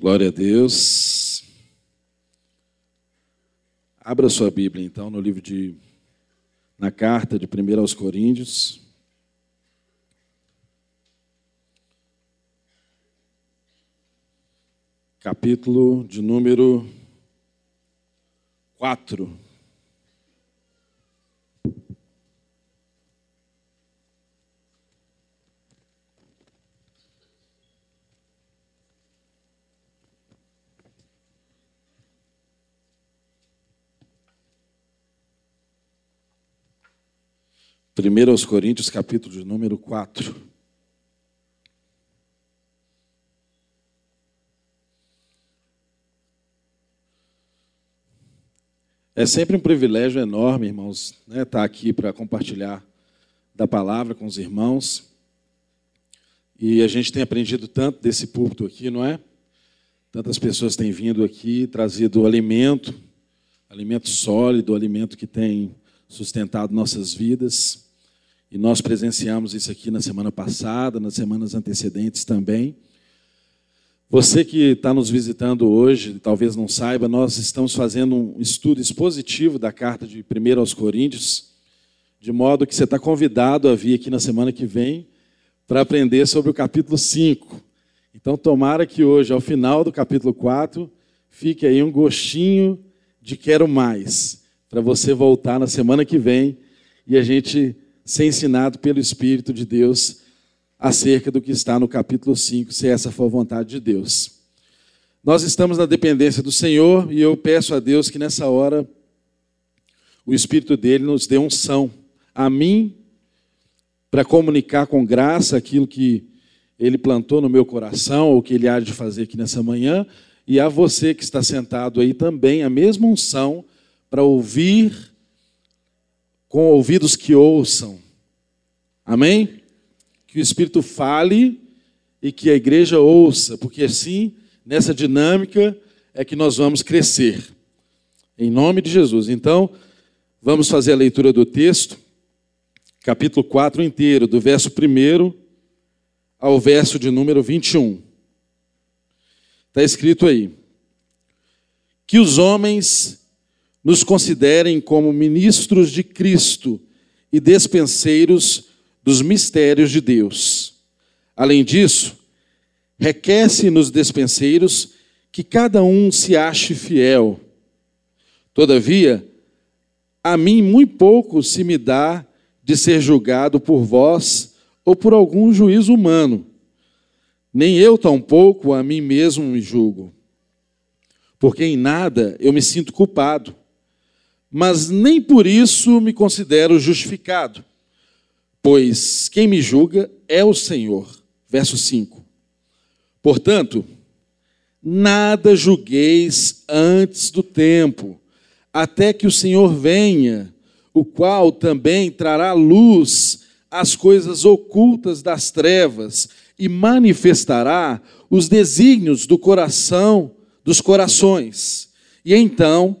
Glória a Deus. Abra sua Bíblia, então, no livro de. na carta de 1 aos Coríntios. Capítulo de número 4. Primeiro aos Coríntios, capítulo de número 4. É sempre um privilégio enorme, irmãos, né, estar aqui para compartilhar da palavra com os irmãos. E a gente tem aprendido tanto desse púlpito aqui, não é? Tantas pessoas têm vindo aqui, trazido alimento, alimento sólido, alimento que tem sustentado nossas vidas. E nós presenciamos isso aqui na semana passada, nas semanas antecedentes também. Você que está nos visitando hoje, talvez não saiba, nós estamos fazendo um estudo expositivo da carta de 1 aos Coríntios, de modo que você está convidado a vir aqui na semana que vem para aprender sobre o capítulo 5. Então, tomara que hoje, ao final do capítulo 4, fique aí um gostinho de quero mais, para você voltar na semana que vem e a gente ser ensinado pelo Espírito de Deus acerca do que está no capítulo 5, se essa for a vontade de Deus. Nós estamos na dependência do Senhor e eu peço a Deus que nessa hora o Espírito dele nos dê unção a mim para comunicar com graça aquilo que ele plantou no meu coração ou que ele há de fazer aqui nessa manhã e a você que está sentado aí também a mesma unção para ouvir com ouvidos que ouçam. Amém? Que o Espírito fale e que a igreja ouça, porque assim, nessa dinâmica, é que nós vamos crescer. Em nome de Jesus. Então, vamos fazer a leitura do texto, capítulo 4 inteiro, do verso 1 ao verso de número 21. Está escrito aí: Que os homens nos considerem como ministros de Cristo e despenseiros dos mistérios de Deus. Além disso, requer-se nos despenseiros que cada um se ache fiel. Todavia, a mim muito pouco se me dá de ser julgado por vós ou por algum juízo humano. Nem eu tampouco a mim mesmo me julgo. Porque em nada eu me sinto culpado mas nem por isso me considero justificado, pois quem me julga é o Senhor. Verso 5. Portanto, nada julgueis antes do tempo, até que o Senhor venha, o qual também trará luz às coisas ocultas das trevas e manifestará os desígnios do coração, dos corações. E então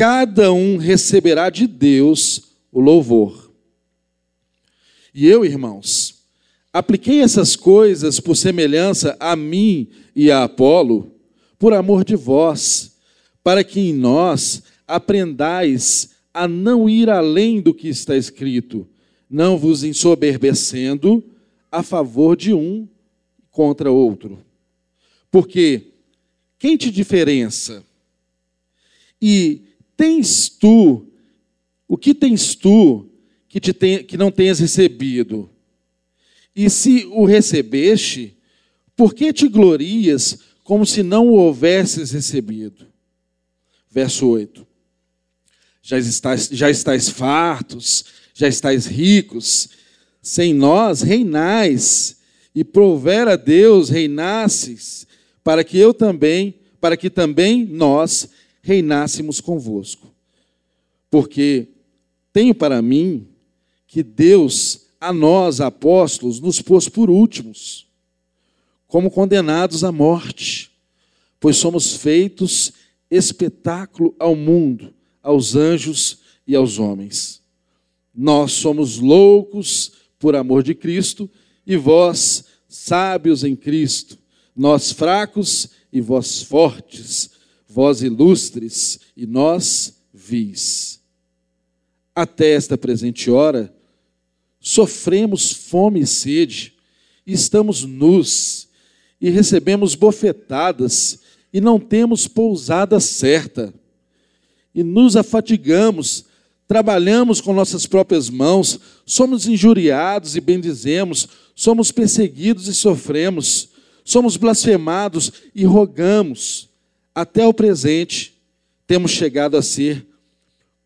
cada um receberá de Deus o louvor. E eu, irmãos, apliquei essas coisas por semelhança a mim e a Apolo, por amor de vós, para que em nós aprendais a não ir além do que está escrito, não vos ensoberbecendo a favor de um contra outro. Porque quem te diferença? E tens tu, o que tens tu que, te tem, que não tenhas recebido? E se o recebeste, por que te glorias como se não o houvesses recebido? Verso 8. Já estáis, já estáis fartos, já estáis ricos, sem nós reinais, e prover a Deus reinasses, para que eu também, para que também nós reinássemos convosco. Porque tenho para mim que Deus, a nós, apóstolos, nos pôs por últimos, como condenados à morte, pois somos feitos espetáculo ao mundo, aos anjos e aos homens. Nós somos loucos por amor de Cristo, e vós, sábios em Cristo, nós fracos e vós fortes, vós ilustres e nós vis. Até esta presente hora, sofremos fome e sede, e estamos nus, e recebemos bofetadas, e não temos pousada certa, e nos afatigamos, trabalhamos com nossas próprias mãos, somos injuriados e bendizemos, somos perseguidos e sofremos, somos blasfemados e rogamos. Até o presente, temos chegado a ser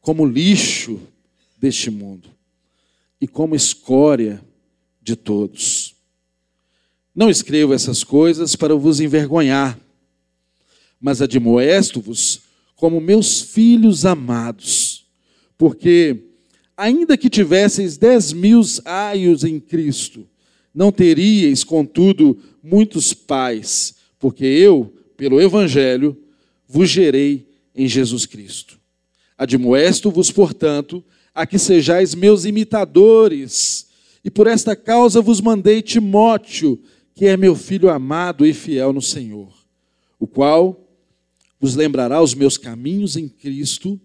como lixo deste mundo e como escória de todos. Não escrevo essas coisas para vos envergonhar, mas admoesto-vos como meus filhos amados porque, ainda que tivesseis dez mil aios em Cristo, não teríeis, contudo, muitos pais, porque eu, pelo Evangelho, vos gerei em Jesus Cristo. Admoesto-vos, portanto, a que sejais meus imitadores, e por esta causa vos mandei Timóteo, que é meu filho amado e fiel no Senhor, o qual vos lembrará os meus caminhos em Cristo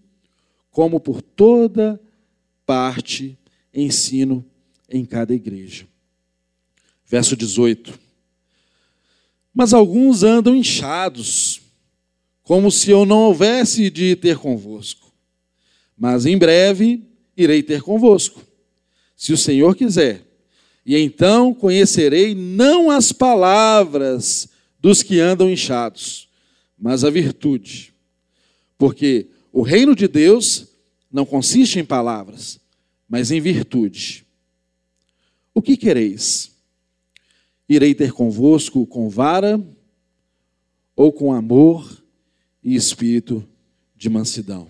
como por toda parte ensino em cada igreja. Verso 18. Mas alguns andam inchados, como se eu não houvesse de ter convosco. Mas em breve irei ter convosco, se o Senhor quiser. E então conhecerei não as palavras dos que andam inchados, mas a virtude. Porque o reino de Deus não consiste em palavras, mas em virtude. O que quereis? Irei ter convosco com vara ou com amor e espírito de mansidão?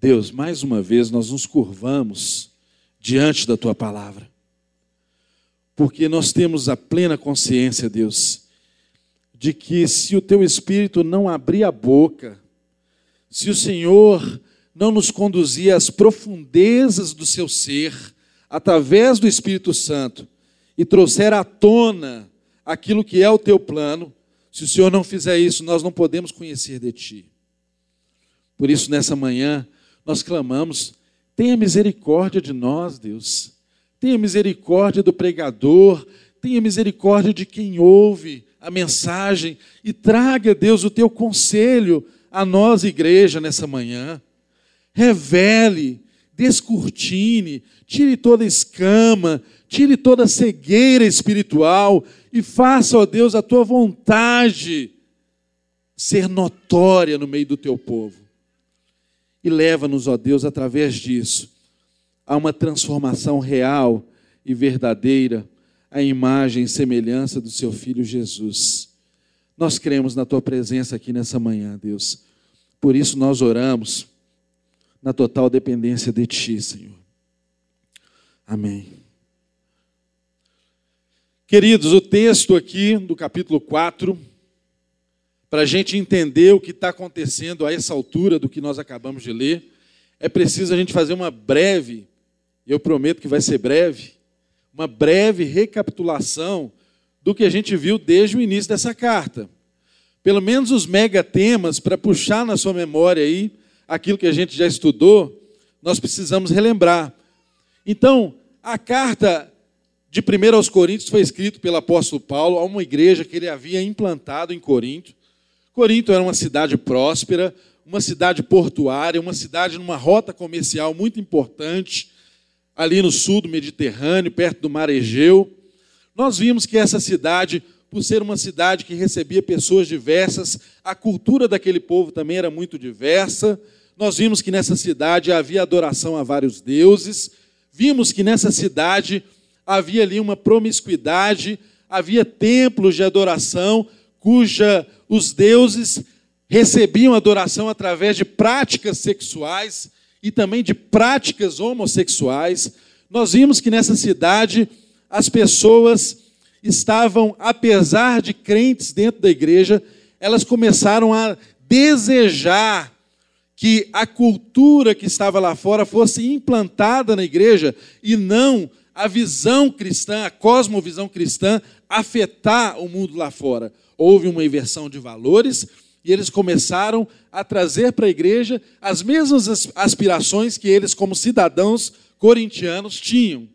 Deus, mais uma vez nós nos curvamos diante da tua palavra, porque nós temos a plena consciência, Deus, de que se o teu espírito não abrir a boca, se o Senhor não nos conduzir às profundezas do seu ser, através do Espírito Santo, e trouxer à tona aquilo que é o teu plano, se o Senhor não fizer isso, nós não podemos conhecer de ti. Por isso, nessa manhã, nós clamamos: tenha misericórdia de nós, Deus. Tenha misericórdia do pregador, tenha misericórdia de quem ouve a mensagem e traga, Deus, o teu conselho a nós, igreja, nessa manhã. Revele, descortine, tire toda escama, tire toda cegueira espiritual e faça, ó Deus, a tua vontade ser notória no meio do teu povo. E leva-nos, ó Deus, através disso, a uma transformação real e verdadeira, a imagem e semelhança do seu filho Jesus. Nós cremos na tua presença aqui nessa manhã, Deus. Por isso nós oramos na total dependência de ti, Senhor. Amém. Queridos, o texto aqui do capítulo 4, para a gente entender o que está acontecendo a essa altura do que nós acabamos de ler, é preciso a gente fazer uma breve, eu prometo que vai ser breve, uma breve recapitulação do que a gente viu desde o início dessa carta. Pelo menos os mega temas para puxar na sua memória aí aquilo que a gente já estudou, nós precisamos relembrar. Então, a carta de 1 aos Coríntios foi escrita pelo apóstolo Paulo a uma igreja que ele havia implantado em Corinto. Corinto era uma cidade próspera, uma cidade portuária, uma cidade numa rota comercial muito importante, ali no sul do Mediterrâneo, perto do Mar Egeu. Nós vimos que essa cidade, por ser uma cidade que recebia pessoas diversas, a cultura daquele povo também era muito diversa. Nós vimos que nessa cidade havia adoração a vários deuses. Vimos que nessa cidade havia ali uma promiscuidade, havia templos de adoração cuja os deuses recebiam adoração através de práticas sexuais e também de práticas homossexuais. Nós vimos que nessa cidade as pessoas estavam, apesar de crentes dentro da igreja, elas começaram a desejar que a cultura que estava lá fora fosse implantada na igreja e não a visão cristã, a cosmovisão cristã, afetar o mundo lá fora. Houve uma inversão de valores e eles começaram a trazer para a igreja as mesmas aspirações que eles, como cidadãos corintianos, tinham.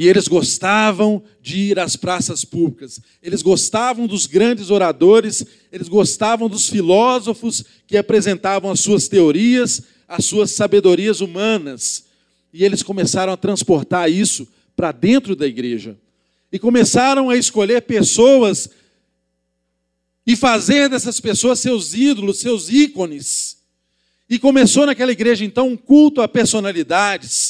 E eles gostavam de ir às praças públicas, eles gostavam dos grandes oradores, eles gostavam dos filósofos que apresentavam as suas teorias, as suas sabedorias humanas. E eles começaram a transportar isso para dentro da igreja. E começaram a escolher pessoas e fazer dessas pessoas seus ídolos, seus ícones. E começou naquela igreja então um culto a personalidades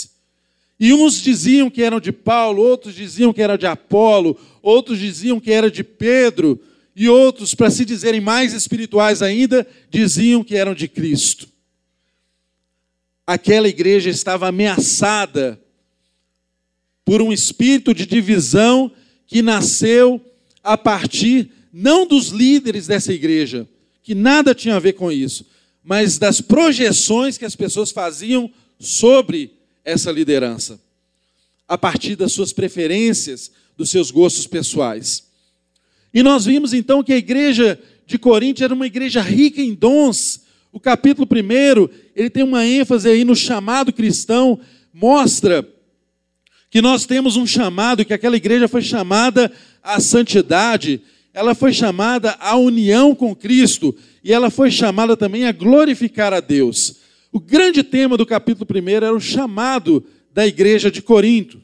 e uns diziam que eram de Paulo, outros diziam que era de Apolo, outros diziam que era de Pedro, e outros, para se dizerem mais espirituais ainda, diziam que eram de Cristo. Aquela igreja estava ameaçada por um espírito de divisão que nasceu a partir não dos líderes dessa igreja, que nada tinha a ver com isso, mas das projeções que as pessoas faziam sobre essa liderança, a partir das suas preferências, dos seus gostos pessoais. E nós vimos então que a igreja de Corinto era uma igreja rica em dons. O capítulo 1, ele tem uma ênfase aí no chamado cristão, mostra que nós temos um chamado, que aquela igreja foi chamada à santidade, ela foi chamada à união com Cristo, e ela foi chamada também a glorificar a Deus. O grande tema do capítulo 1 era o chamado da igreja de Corinto.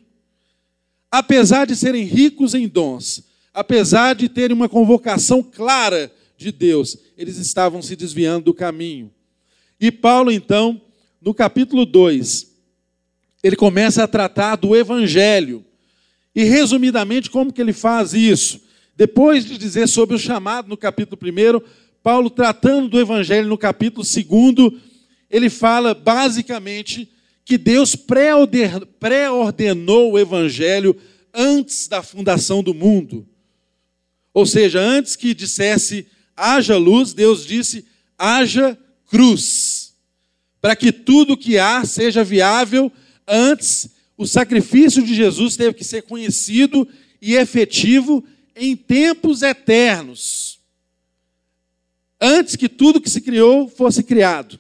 Apesar de serem ricos em dons, apesar de terem uma convocação clara de Deus, eles estavam se desviando do caminho. E Paulo, então, no capítulo 2, ele começa a tratar do evangelho. E resumidamente, como que ele faz isso? Depois de dizer sobre o chamado no capítulo 1, Paulo tratando do evangelho no capítulo 2, ele fala basicamente que Deus pré-ordenou o evangelho antes da fundação do mundo. Ou seja, antes que dissesse haja luz, Deus disse haja cruz. Para que tudo que há seja viável, antes o sacrifício de Jesus teve que ser conhecido e efetivo em tempos eternos. Antes que tudo que se criou fosse criado.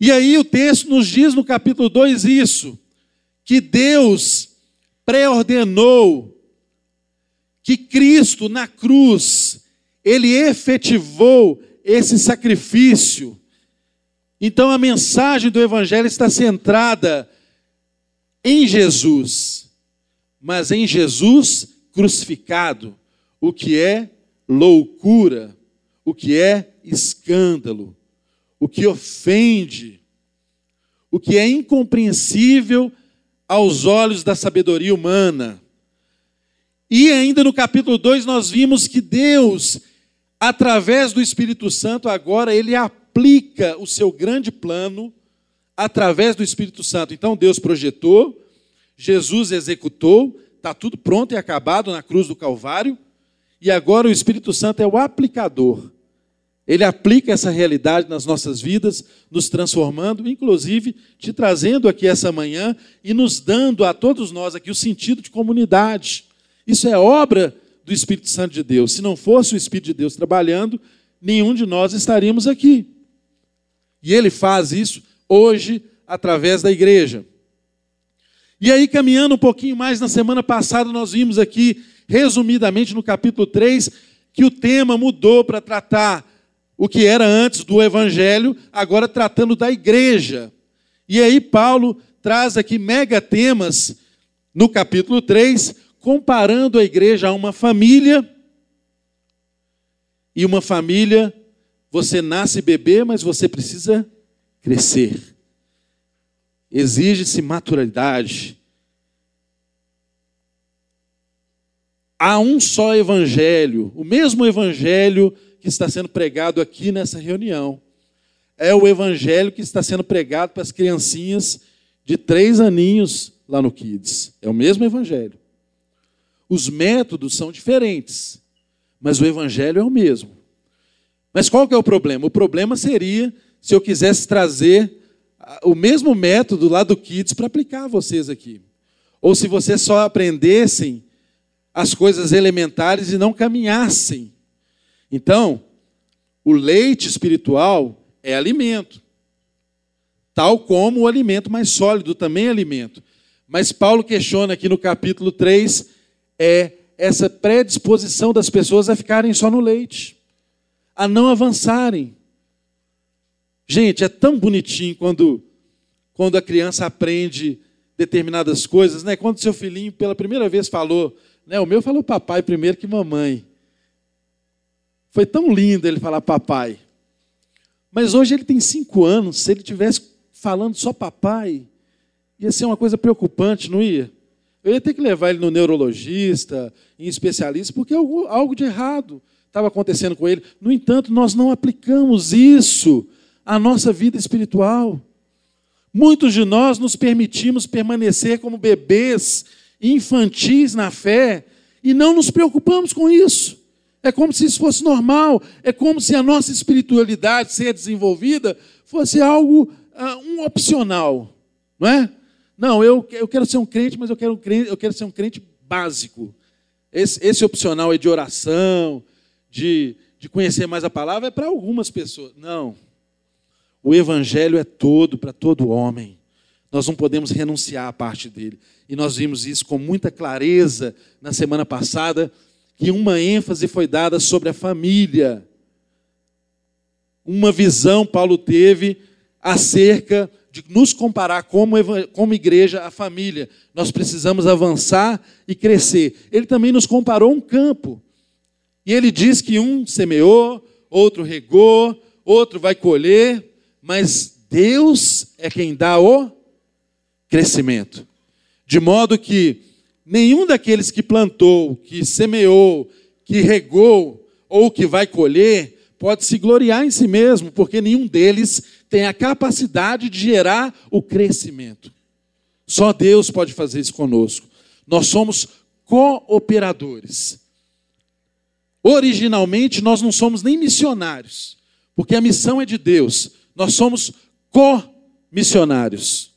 E aí o texto nos diz no capítulo 2 isso, que Deus pré-ordenou que Cristo na cruz, ele efetivou esse sacrifício. Então a mensagem do evangelho está centrada em Jesus, mas em Jesus crucificado, o que é loucura, o que é escândalo o que ofende, o que é incompreensível aos olhos da sabedoria humana. E ainda no capítulo 2 nós vimos que Deus, através do Espírito Santo, agora ele aplica o seu grande plano através do Espírito Santo. Então Deus projetou, Jesus executou, está tudo pronto e acabado na cruz do Calvário, e agora o Espírito Santo é o aplicador ele aplica essa realidade nas nossas vidas, nos transformando, inclusive te trazendo aqui essa manhã e nos dando a todos nós aqui o sentido de comunidade. Isso é obra do Espírito Santo de Deus. Se não fosse o Espírito de Deus trabalhando, nenhum de nós estaríamos aqui. E ele faz isso hoje através da igreja. E aí, caminhando um pouquinho mais, na semana passada nós vimos aqui, resumidamente no capítulo 3, que o tema mudou para tratar o que era antes do evangelho, agora tratando da igreja. E aí Paulo traz aqui mega temas no capítulo 3, comparando a igreja a uma família. E uma família, você nasce bebê, mas você precisa crescer. Exige-se maturidade. Há um só evangelho, o mesmo evangelho que está sendo pregado aqui nessa reunião. É o evangelho que está sendo pregado para as criancinhas de três aninhos lá no Kids. É o mesmo evangelho. Os métodos são diferentes, mas o evangelho é o mesmo. Mas qual que é o problema? O problema seria se eu quisesse trazer o mesmo método lá do Kids para aplicar a vocês aqui. ou se vocês só aprendessem as coisas elementares e não caminhassem. Então, o leite espiritual é alimento, tal como o alimento mais sólido também é alimento. Mas Paulo questiona aqui no capítulo 3 é essa predisposição das pessoas a ficarem só no leite, a não avançarem. Gente, é tão bonitinho quando, quando a criança aprende determinadas coisas, né? Quando seu filhinho pela primeira vez falou, né? O meu falou papai primeiro que mamãe. Foi tão lindo ele falar papai. Mas hoje ele tem cinco anos. Se ele tivesse falando só papai, ia ser uma coisa preocupante, não ia? Eu ia ter que levar ele no neurologista, em especialista, porque algo, algo de errado estava acontecendo com ele. No entanto, nós não aplicamos isso à nossa vida espiritual. Muitos de nós nos permitimos permanecer como bebês infantis na fé e não nos preocupamos com isso. É como se isso fosse normal, é como se a nossa espiritualidade ser desenvolvida fosse algo, uh, um opcional, não é? Não, eu, eu quero ser um crente, mas eu quero, um crente, eu quero ser um crente básico. Esse, esse opcional é de oração, de, de conhecer mais a palavra, é para algumas pessoas. Não. O evangelho é todo para todo homem. Nós não podemos renunciar à parte dele. E nós vimos isso com muita clareza na semana passada, que uma ênfase foi dada sobre a família. Uma visão Paulo teve acerca de nos comparar como, como igreja à família. Nós precisamos avançar e crescer. Ele também nos comparou um campo. E ele diz que um semeou, outro regou, outro vai colher, mas Deus é quem dá o crescimento. De modo que nenhum daqueles que plantou, que semeou, que regou ou que vai colher, pode se gloriar em si mesmo, porque nenhum deles tem a capacidade de gerar o crescimento. Só Deus pode fazer isso conosco. Nós somos cooperadores. Originalmente, nós não somos nem missionários, porque a missão é de Deus. Nós somos co-missionários.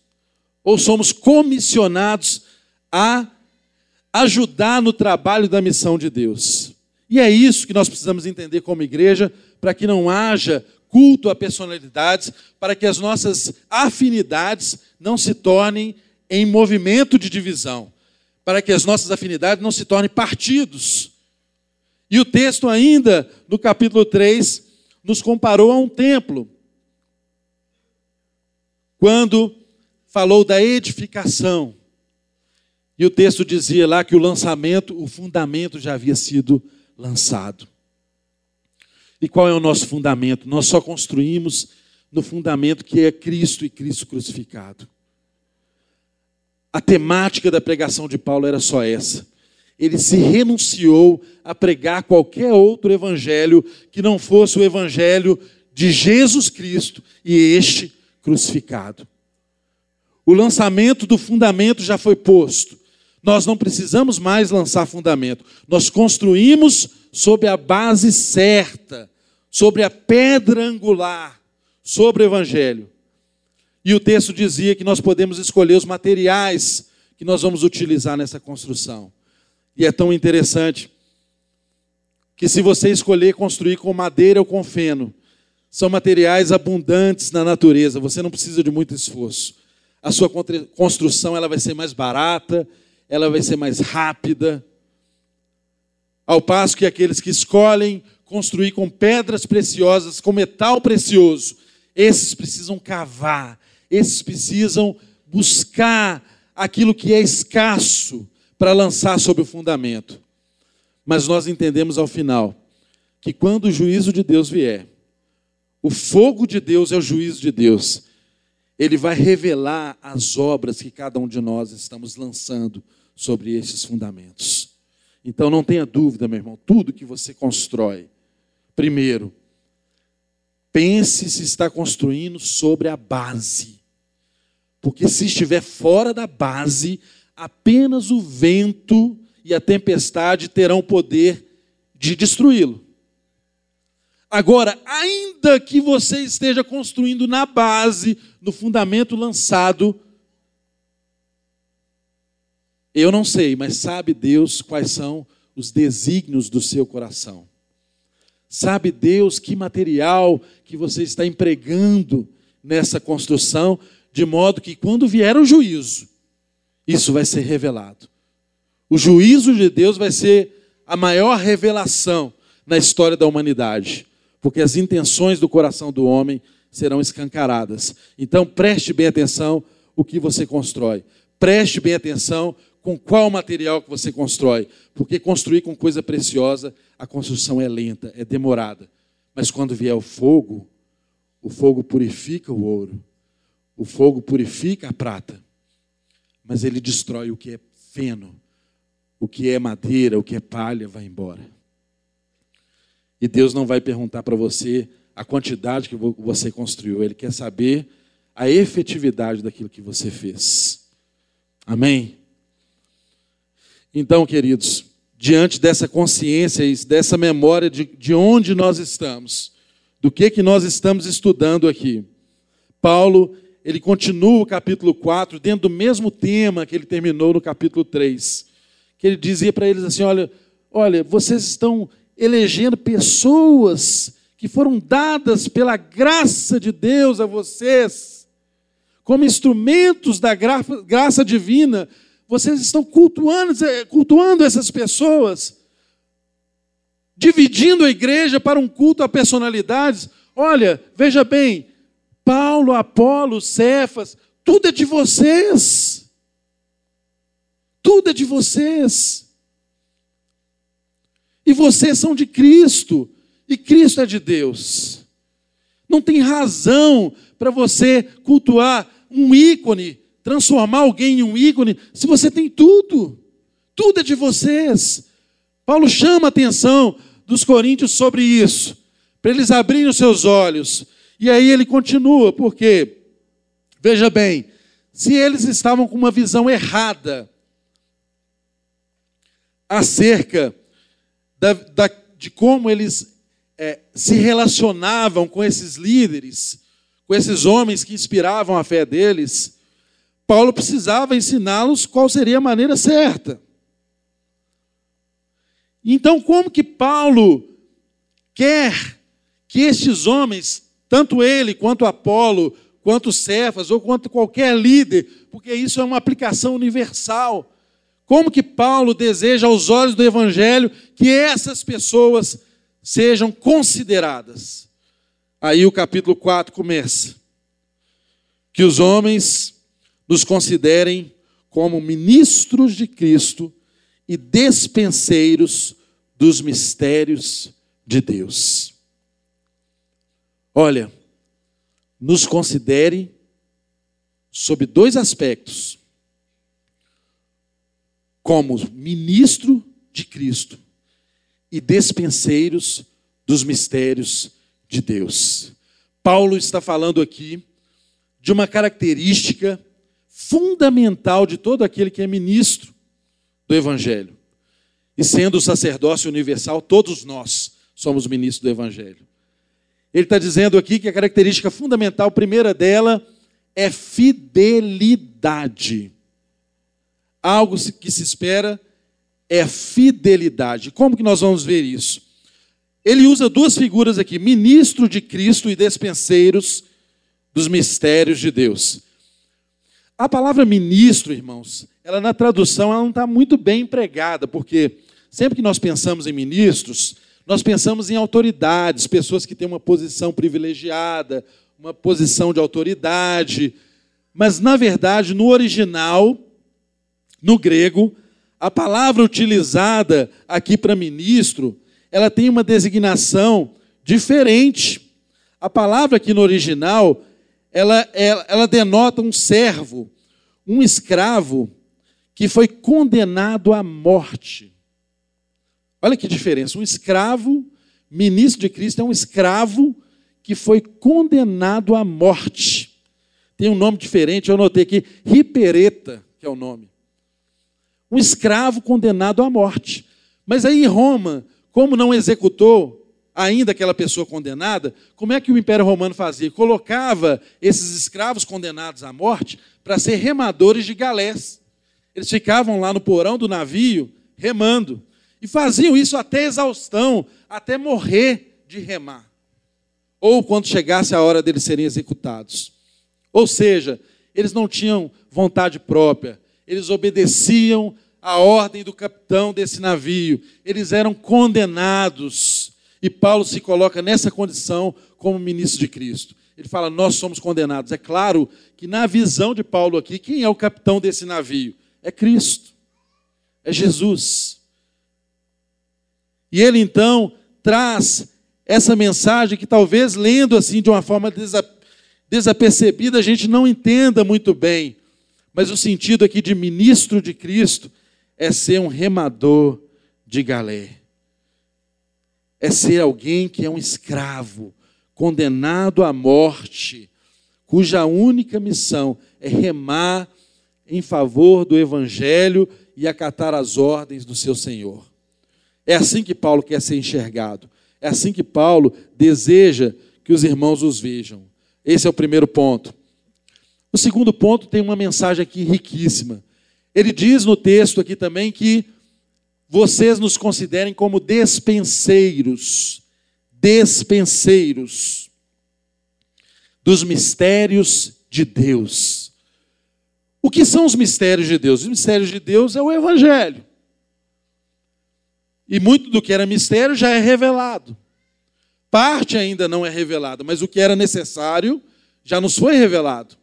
Ou somos comissionados a ajudar no trabalho da missão de Deus. E é isso que nós precisamos entender como igreja, para que não haja culto a personalidades, para que as nossas afinidades não se tornem em movimento de divisão, para que as nossas afinidades não se tornem partidos. E o texto, ainda no capítulo 3, nos comparou a um templo, quando falou da edificação. E o texto dizia lá que o lançamento, o fundamento já havia sido lançado. E qual é o nosso fundamento? Nós só construímos no fundamento que é Cristo e Cristo crucificado. A temática da pregação de Paulo era só essa. Ele se renunciou a pregar qualquer outro evangelho que não fosse o evangelho de Jesus Cristo e este crucificado. O lançamento do fundamento já foi posto. Nós não precisamos mais lançar fundamento. Nós construímos sobre a base certa, sobre a pedra angular, sobre o Evangelho. E o texto dizia que nós podemos escolher os materiais que nós vamos utilizar nessa construção. E é tão interessante que, se você escolher construir com madeira ou com feno, são materiais abundantes na natureza, você não precisa de muito esforço. A sua construção ela vai ser mais barata, ela vai ser mais rápida. Ao passo que aqueles que escolhem construir com pedras preciosas, com metal precioso, esses precisam cavar, esses precisam buscar aquilo que é escasso para lançar sobre o fundamento. Mas nós entendemos ao final que quando o juízo de Deus vier, o fogo de Deus é o juízo de Deus. Ele vai revelar as obras que cada um de nós estamos lançando sobre esses fundamentos. Então não tenha dúvida, meu irmão, tudo que você constrói, primeiro, pense se está construindo sobre a base. Porque se estiver fora da base, apenas o vento e a tempestade terão poder de destruí-lo. Agora, ainda que você esteja construindo na base, no fundamento lançado, Eu não sei, mas sabe Deus quais são os desígnios do seu coração. Sabe Deus que material que você está empregando nessa construção, de modo que quando vier o juízo, isso vai ser revelado. O juízo de Deus vai ser a maior revelação na história da humanidade, porque as intenções do coração do homem serão escancaradas. Então preste bem atenção o que você constrói. Preste bem atenção com qual material que você constrói, porque construir com coisa preciosa, a construção é lenta, é demorada. Mas quando vier o fogo, o fogo purifica o ouro, o fogo purifica a prata, mas ele destrói o que é feno, o que é madeira, o que é palha, vai embora. E Deus não vai perguntar para você a quantidade que você construiu, Ele quer saber a efetividade daquilo que você fez. Amém? Então, queridos, diante dessa consciência e dessa memória de, de onde nós estamos, do que, que nós estamos estudando aqui, Paulo, ele continua o capítulo 4 dentro do mesmo tema que ele terminou no capítulo 3, que ele dizia para eles assim: olha, olha, vocês estão elegendo pessoas que foram dadas pela graça de Deus a vocês, como instrumentos da graça divina vocês estão cultuando, eh, cultuando essas pessoas, dividindo a igreja para um culto a personalidades. Olha, veja bem, Paulo, Apolo, Cefas, tudo é de vocês. Tudo é de vocês. E vocês são de Cristo, e Cristo é de Deus. Não tem razão para você cultuar um ícone transformar alguém em um ícone se você tem tudo? Tudo é de vocês. Paulo chama a atenção dos coríntios sobre isso, para eles abrirem os seus olhos. E aí ele continua, porque, veja bem, se eles estavam com uma visão errada acerca da, da, de como eles é, se relacionavam com esses líderes, com esses homens que inspiravam a fé deles, Paulo precisava ensiná-los qual seria a maneira certa. Então, como que Paulo quer que estes homens, tanto ele quanto Apolo, quanto Cefas ou quanto qualquer líder, porque isso é uma aplicação universal, como que Paulo deseja aos olhos do evangelho que essas pessoas sejam consideradas? Aí o capítulo 4 começa. Que os homens nos considerem como ministros de Cristo e despenseiros dos mistérios de Deus. Olha, nos considere sob dois aspectos: como ministro de Cristo e despenseiros dos mistérios de Deus. Paulo está falando aqui de uma característica fundamental de todo aquele que é ministro do Evangelho. E sendo o sacerdócio universal, todos nós somos ministros do Evangelho. Ele está dizendo aqui que a característica fundamental, primeira dela, é fidelidade. Algo que se espera é fidelidade. Como que nós vamos ver isso? Ele usa duas figuras aqui: ministro de Cristo e despenseiros dos mistérios de Deus. A palavra ministro, irmãos, ela na tradução ela não está muito bem empregada, porque sempre que nós pensamos em ministros, nós pensamos em autoridades, pessoas que têm uma posição privilegiada, uma posição de autoridade. Mas, na verdade, no original, no grego, a palavra utilizada aqui para ministro, ela tem uma designação diferente. A palavra aqui no original, ela, ela, ela denota um servo, um escravo que foi condenado à morte. Olha que diferença. Um escravo, ministro de Cristo, é um escravo que foi condenado à morte. Tem um nome diferente, eu anotei aqui, Ripereta, que é o nome. Um escravo condenado à morte. Mas aí em Roma, como não executou ainda aquela pessoa condenada, como é que o Império Romano fazia? Colocava esses escravos condenados à morte para ser remadores de galés. Eles ficavam lá no porão do navio remando. E faziam isso até exaustão, até morrer de remar. Ou quando chegasse a hora deles serem executados. Ou seja, eles não tinham vontade própria, eles obedeciam a ordem do capitão desse navio, eles eram condenados. E Paulo se coloca nessa condição como ministro de Cristo. Ele fala: Nós somos condenados. É claro que, na visão de Paulo aqui, quem é o capitão desse navio? É Cristo, é Jesus. E ele então traz essa mensagem que talvez lendo assim de uma forma desapercebida a gente não entenda muito bem, mas o sentido aqui de ministro de Cristo é ser um remador de galé. É ser alguém que é um escravo, condenado à morte, cuja única missão é remar em favor do evangelho e acatar as ordens do seu Senhor. É assim que Paulo quer ser enxergado. É assim que Paulo deseja que os irmãos os vejam. Esse é o primeiro ponto. O segundo ponto tem uma mensagem aqui riquíssima. Ele diz no texto aqui também que vocês nos considerem como despenseiros, despenseiros dos mistérios de Deus. O que são os mistérios de Deus? Os mistérios de Deus é o Evangelho. E muito do que era mistério já é revelado. Parte ainda não é revelada, mas o que era necessário já nos foi revelado.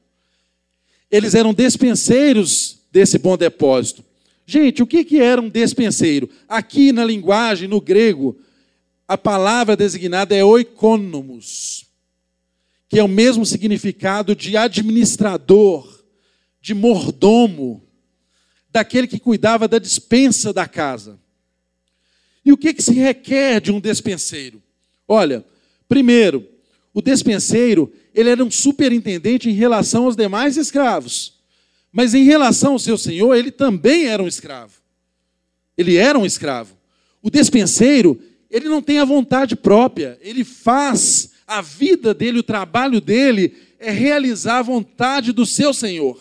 Eles eram despenseiros desse bom depósito. Gente, o que, que era um despenseiro? Aqui na linguagem, no grego, a palavra designada é oikonomos, que é o mesmo significado de administrador, de mordomo, daquele que cuidava da dispensa da casa. E o que, que se requer de um despenseiro? Olha, primeiro, o despenseiro, ele era um superintendente em relação aos demais escravos. Mas em relação ao seu senhor, ele também era um escravo. Ele era um escravo. O despenseiro, ele não tem a vontade própria, ele faz a vida dele, o trabalho dele é realizar a vontade do seu senhor.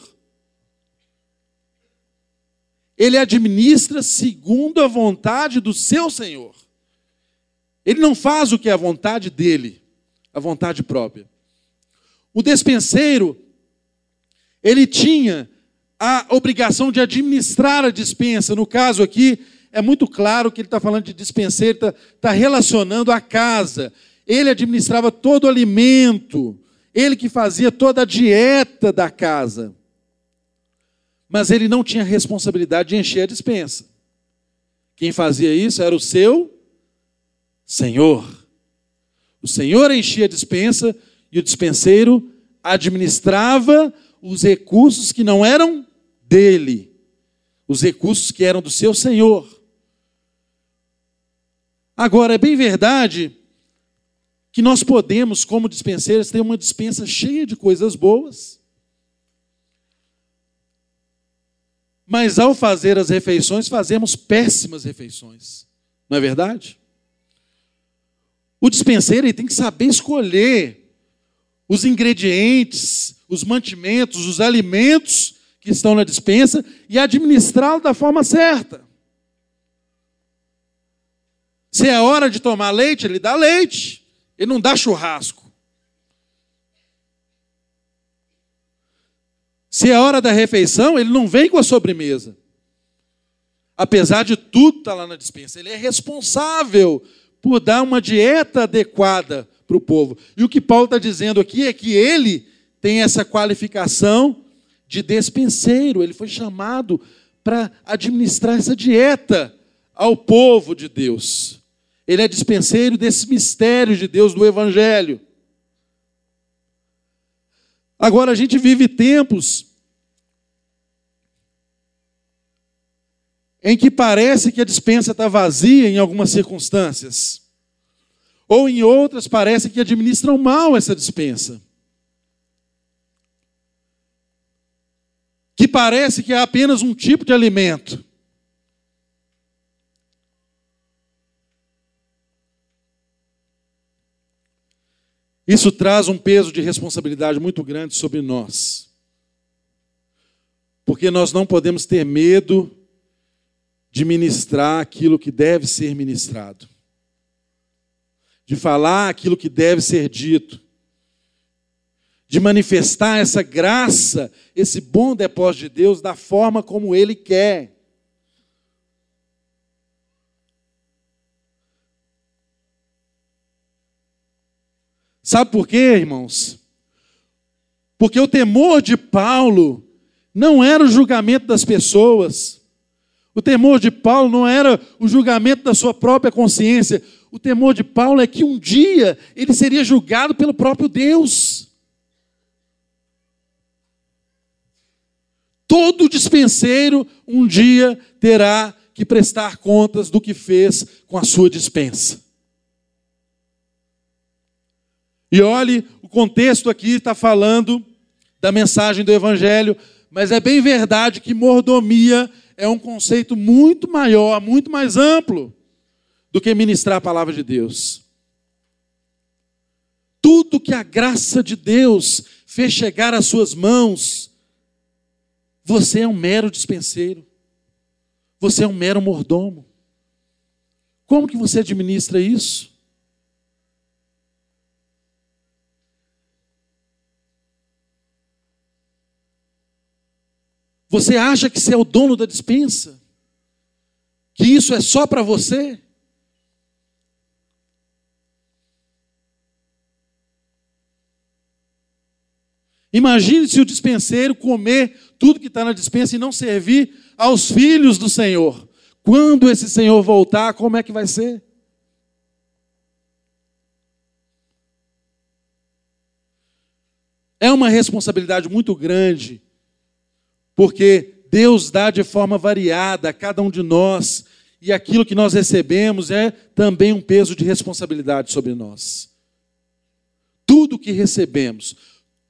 Ele administra segundo a vontade do seu Senhor. Ele não faz o que é a vontade dele, a vontade própria. O despenseiro, ele tinha a obrigação de administrar a dispensa. No caso aqui, é muito claro que ele está falando de dispenseiro, está, está relacionando a casa. Ele administrava todo o alimento, ele que fazia toda a dieta da casa mas ele não tinha responsabilidade de encher a dispensa. Quem fazia isso era o seu Senhor. O Senhor enchia a dispensa e o dispenseiro administrava os recursos que não eram dele, os recursos que eram do seu Senhor. Agora, é bem verdade que nós podemos, como dispenseiros, ter uma dispensa cheia de coisas boas Mas ao fazer as refeições, fazemos péssimas refeições. Não é verdade? O dispenseiro tem que saber escolher os ingredientes, os mantimentos, os alimentos que estão na dispensa e administrá-lo da forma certa. Se é hora de tomar leite, ele dá leite, ele não dá churrasco. Se é hora da refeição, ele não vem com a sobremesa. Apesar de tudo estar tá lá na dispensa, ele é responsável por dar uma dieta adequada para o povo. E o que Paulo está dizendo aqui é que ele tem essa qualificação de despenseiro, ele foi chamado para administrar essa dieta ao povo de Deus. Ele é dispenseiro desse mistério de Deus do Evangelho. Agora, a gente vive tempos em que parece que a dispensa está vazia em algumas circunstâncias, ou em outras parece que administram mal essa dispensa. Que parece que é apenas um tipo de alimento. Isso traz um peso de responsabilidade muito grande sobre nós. Porque nós não podemos ter medo de ministrar aquilo que deve ser ministrado, de falar aquilo que deve ser dito, de manifestar essa graça, esse bom depósito de Deus da forma como Ele quer. Sabe por quê, irmãos? Porque o temor de Paulo não era o julgamento das pessoas. O temor de Paulo não era o julgamento da sua própria consciência. O temor de Paulo é que um dia ele seria julgado pelo próprio Deus. Todo dispenseiro um dia terá que prestar contas do que fez com a sua dispensa. E olhe, o contexto aqui está falando da mensagem do Evangelho, mas é bem verdade que mordomia é um conceito muito maior, muito mais amplo do que ministrar a palavra de Deus. Tudo que a graça de Deus fez chegar às suas mãos, você é um mero dispenseiro. Você é um mero mordomo. Como que você administra isso? Você acha que você é o dono da dispensa? Que isso é só para você? Imagine se o dispenseiro comer tudo que está na dispensa e não servir aos filhos do Senhor. Quando esse Senhor voltar, como é que vai ser? É uma responsabilidade muito grande porque Deus dá de forma variada a cada um de nós, e aquilo que nós recebemos é também um peso de responsabilidade sobre nós. Tudo que recebemos,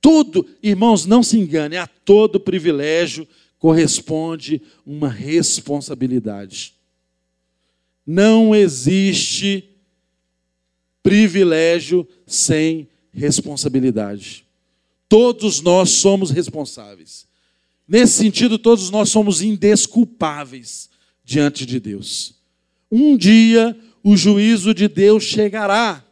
todo, irmãos, não se engane, a todo privilégio corresponde uma responsabilidade. Não existe privilégio sem responsabilidade. Todos nós somos responsáveis. Nesse sentido, todos nós somos indesculpáveis diante de Deus. Um dia o juízo de Deus chegará.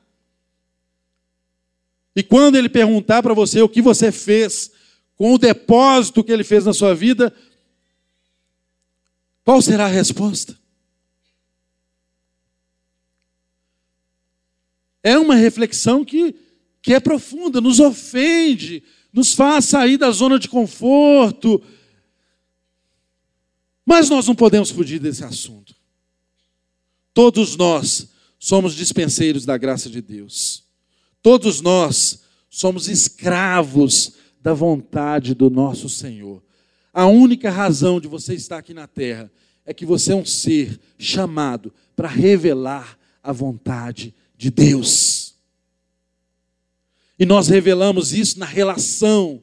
E quando ele perguntar para você o que você fez com o depósito que ele fez na sua vida, qual será a resposta? É uma reflexão que, que é profunda, nos ofende, nos faz sair da zona de conforto. Mas nós não podemos fugir desse assunto. Todos nós somos dispenseiros da graça de Deus. Todos nós somos escravos da vontade do nosso Senhor. A única razão de você estar aqui na terra é que você é um ser chamado para revelar a vontade de Deus. E nós revelamos isso na relação.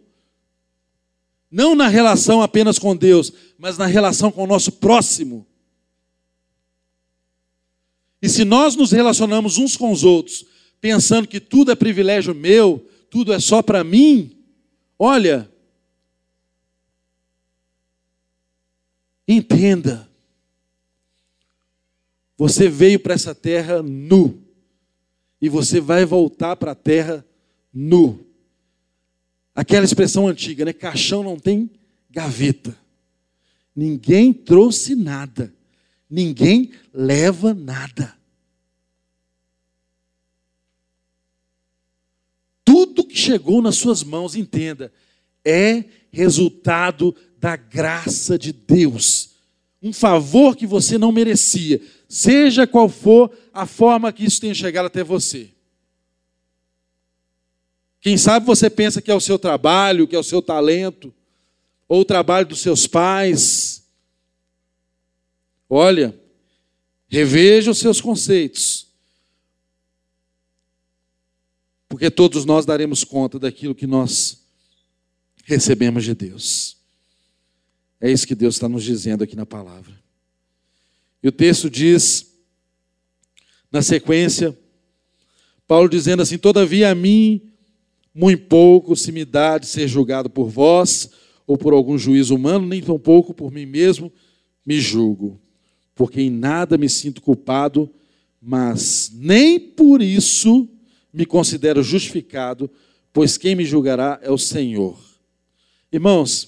Não na relação apenas com Deus, mas na relação com o nosso próximo. E se nós nos relacionamos uns com os outros, pensando que tudo é privilégio meu, tudo é só para mim, olha, entenda, você veio para essa terra nu, e você vai voltar para a terra nu. Aquela expressão antiga, né? Caixão não tem gaveta. Ninguém trouxe nada. Ninguém leva nada. Tudo que chegou nas suas mãos, entenda, é resultado da graça de Deus. Um favor que você não merecia, seja qual for a forma que isso tenha chegado até você. Quem sabe você pensa que é o seu trabalho, que é o seu talento, ou o trabalho dos seus pais. Olha, reveja os seus conceitos. Porque todos nós daremos conta daquilo que nós recebemos de Deus. É isso que Deus está nos dizendo aqui na palavra. E o texto diz, na sequência, Paulo dizendo assim: Todavia a mim muito pouco se me dá de ser julgado por vós ou por algum juízo humano, nem tampouco por mim mesmo me julgo, porque em nada me sinto culpado, mas nem por isso me considero justificado, pois quem me julgará é o Senhor. Irmãos,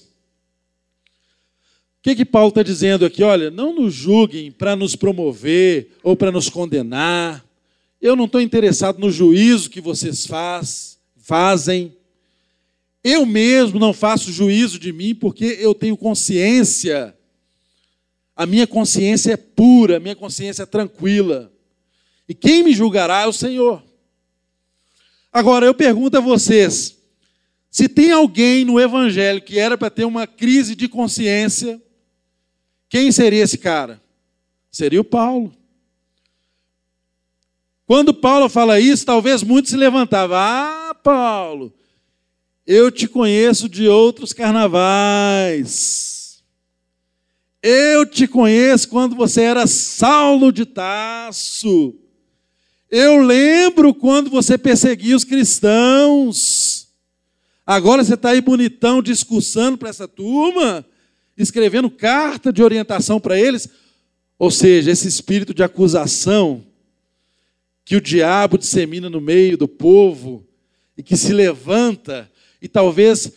o que, que Paulo está dizendo aqui? Olha, não nos julguem para nos promover ou para nos condenar. Eu não estou interessado no juízo que vocês faz, fazem. Eu mesmo não faço juízo de mim porque eu tenho consciência. A minha consciência é pura, a minha consciência é tranquila. E quem me julgará é o Senhor. Agora eu pergunto a vocês: se tem alguém no Evangelho que era para ter uma crise de consciência, quem seria esse cara? Seria o Paulo. Quando Paulo fala isso, talvez muitos se levantavam. Ah, Paulo, eu te conheço de outros carnavais. Eu te conheço quando você era Saulo de Tasso. Eu lembro quando você perseguia os cristãos. Agora você está aí bonitão discursando para essa turma, escrevendo carta de orientação para eles. Ou seja, esse espírito de acusação que o diabo dissemina no meio do povo e que se levanta e talvez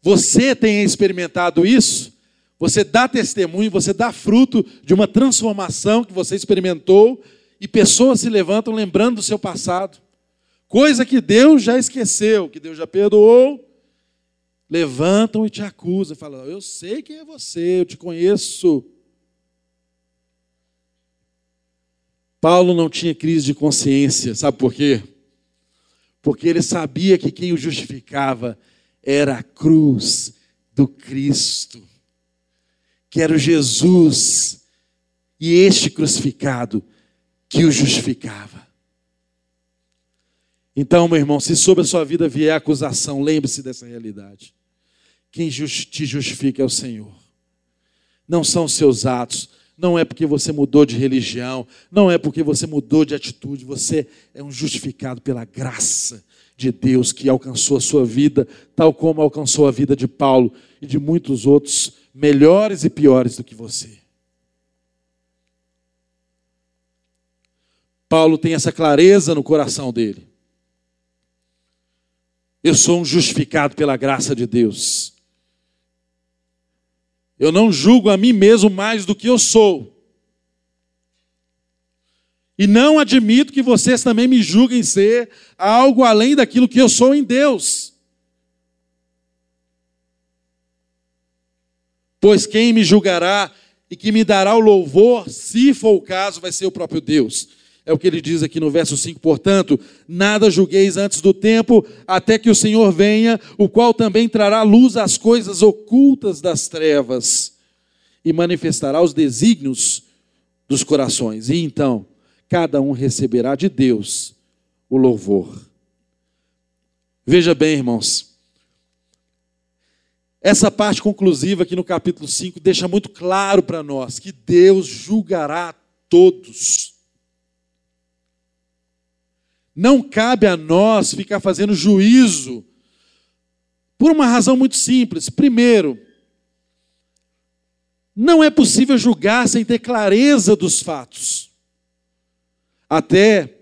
você tenha experimentado isso, você dá testemunho, você dá fruto de uma transformação que você experimentou, e pessoas se levantam lembrando do seu passado, coisa que Deus já esqueceu, que Deus já perdoou, levantam e te acusam, falam: Eu sei quem é você, eu te conheço. Paulo não tinha crise de consciência, sabe por quê? porque ele sabia que quem o justificava era a cruz do Cristo, que era o Jesus e este crucificado que o justificava. Então, meu irmão, se sobre a sua vida vier acusação, lembre-se dessa realidade. Quem te justifica é o Senhor. Não são os seus atos, não é porque você mudou de religião, não é porque você mudou de atitude, você é um justificado pela graça de Deus que alcançou a sua vida, tal como alcançou a vida de Paulo e de muitos outros melhores e piores do que você. Paulo tem essa clareza no coração dele. Eu sou um justificado pela graça de Deus. Eu não julgo a mim mesmo mais do que eu sou. E não admito que vocês também me julguem ser algo além daquilo que eu sou em Deus. Pois quem me julgará e que me dará o louvor, se for o caso, vai ser o próprio Deus. É o que ele diz aqui no verso 5. Portanto, nada julgueis antes do tempo, até que o Senhor venha, o qual também trará luz às coisas ocultas das trevas e manifestará os desígnios dos corações. E então, cada um receberá de Deus o louvor. Veja bem, irmãos. Essa parte conclusiva aqui no capítulo 5 deixa muito claro para nós que Deus julgará todos. Não cabe a nós ficar fazendo juízo, por uma razão muito simples. Primeiro, não é possível julgar sem ter clareza dos fatos. Até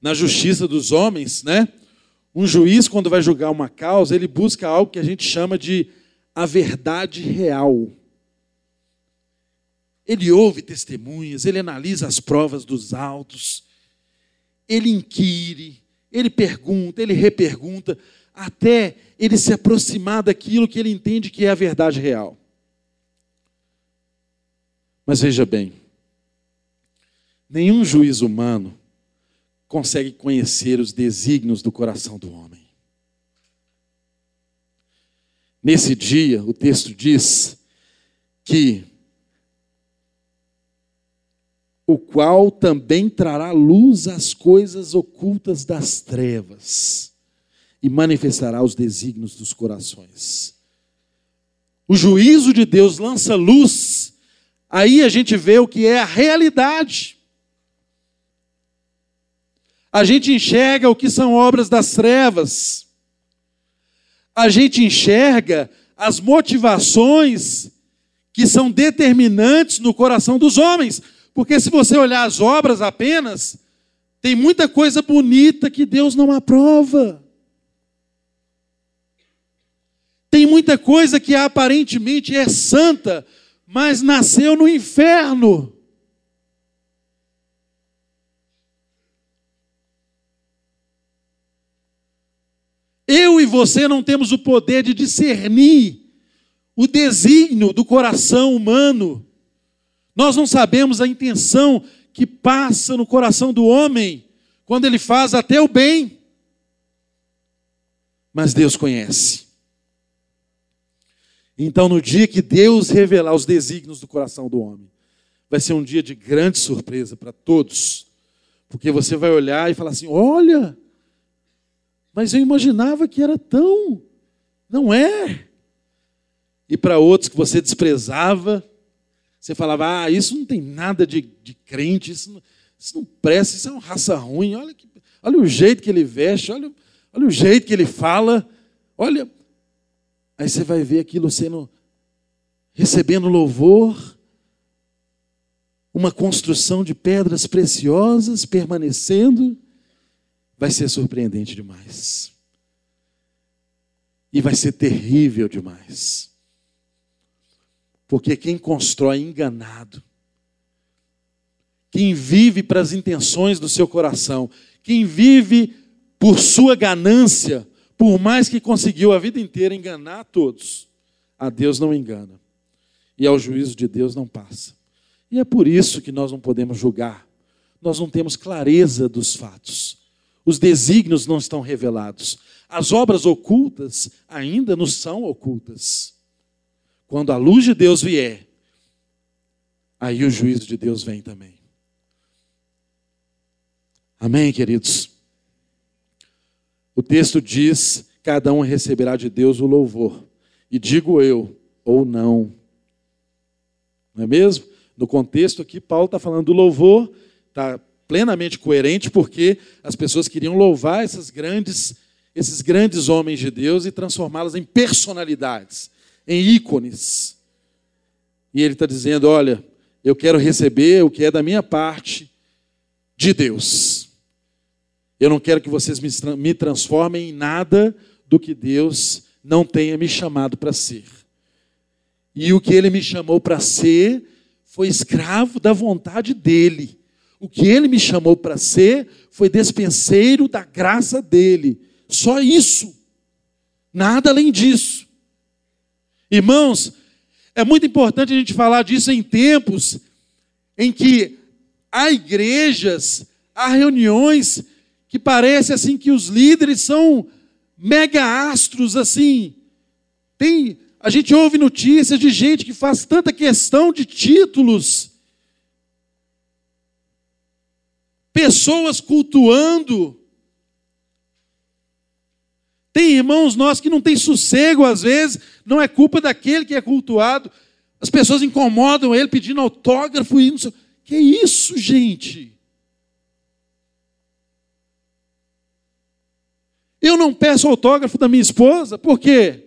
na justiça dos homens, né? Um juiz, quando vai julgar uma causa, ele busca algo que a gente chama de a verdade real. Ele ouve testemunhas, ele analisa as provas dos autos, ele inquire, ele pergunta, ele repergunta, até ele se aproximar daquilo que ele entende que é a verdade real. Mas veja bem, nenhum juiz humano consegue conhecer os desígnios do coração do homem. Nesse dia, o texto diz que o qual também trará luz às coisas ocultas das trevas e manifestará os desígnios dos corações. O juízo de Deus lança luz, aí a gente vê o que é a realidade. A gente enxerga o que são obras das trevas. a gente enxerga as motivações que são determinantes no coração dos homens. Porque se você olhar as obras apenas, tem muita coisa bonita que Deus não aprova. Tem muita coisa que aparentemente é santa, mas nasceu no inferno. Eu e você não temos o poder de discernir o desígnio do coração humano. Nós não sabemos a intenção que passa no coração do homem quando ele faz até o bem. Mas Deus conhece. Então, no dia que Deus revelar os desígnios do coração do homem, vai ser um dia de grande surpresa para todos, porque você vai olhar e falar assim: olha, mas eu imaginava que era tão. Não é. E para outros que você desprezava, você falava: ah, isso não tem nada de, de crente, isso não, isso não presta, isso é uma raça ruim. Olha, que, olha o jeito que ele veste, olha, olha o jeito que ele fala, olha. Aí você vai ver aquilo sendo recebendo louvor, uma construção de pedras preciosas permanecendo vai ser surpreendente demais. E vai ser terrível demais. Porque quem constrói enganado, quem vive para as intenções do seu coração, quem vive por sua ganância, por mais que conseguiu a vida inteira enganar todos, a Deus não engana. E ao juízo de Deus não passa. E é por isso que nós não podemos julgar. Nós não temos clareza dos fatos os desígnios não estão revelados. As obras ocultas ainda nos são ocultas. Quando a luz de Deus vier, aí o juízo de Deus vem também. Amém, queridos? O texto diz: cada um receberá de Deus o louvor. E digo eu, ou não. Não é mesmo? No contexto aqui, Paulo está falando do louvor, está plenamente coerente, porque as pessoas queriam louvar essas grandes, esses grandes homens de Deus e transformá-las em personalidades, em ícones. E ele está dizendo: olha, eu quero receber o que é da minha parte de Deus. Eu não quero que vocês me transformem em nada do que Deus não tenha me chamado para ser. E o que ele me chamou para ser foi escravo da vontade dele. O que ele me chamou para ser foi despenseiro da graça dele. Só isso. Nada além disso. Irmãos, é muito importante a gente falar disso em tempos em que há igrejas, há reuniões que parece assim que os líderes são mega astros assim. Tem, a gente ouve notícias de gente que faz tanta questão de títulos pessoas cultuando. Tem irmãos nossos que não têm sossego às vezes, não é culpa daquele que é cultuado. As pessoas incomodam ele pedindo autógrafo e não sei. Que isso, gente? Eu não peço autógrafo da minha esposa, por quê?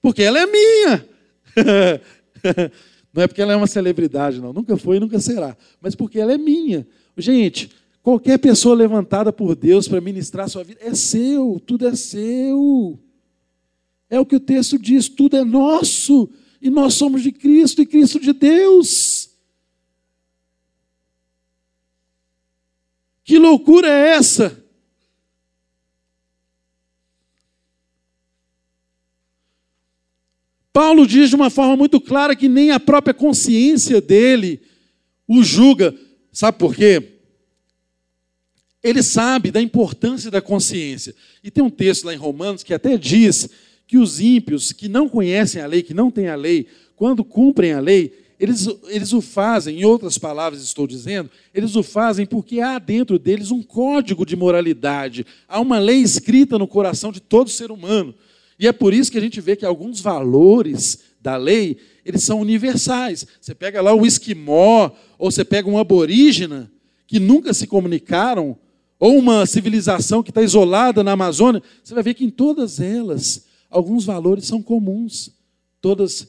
Porque ela é minha. não é porque ela é uma celebridade, não. Nunca foi e nunca será. Mas porque ela é minha. Gente, Qualquer pessoa levantada por Deus para ministrar sua vida é seu, tudo é seu. É o que o texto diz, tudo é nosso. E nós somos de Cristo e Cristo de Deus. Que loucura é essa? Paulo diz de uma forma muito clara que nem a própria consciência dele o julga. Sabe por quê? Ele sabe da importância da consciência. E tem um texto lá em Romanos que até diz que os ímpios que não conhecem a lei, que não têm a lei, quando cumprem a lei, eles, eles o fazem, em outras palavras estou dizendo, eles o fazem porque há dentro deles um código de moralidade, há uma lei escrita no coração de todo ser humano. E é por isso que a gente vê que alguns valores da lei, eles são universais. Você pega lá o esquimó, ou você pega um aborígena, que nunca se comunicaram, ou uma civilização que está isolada na Amazônia, você vai ver que em todas elas alguns valores são comuns. Todas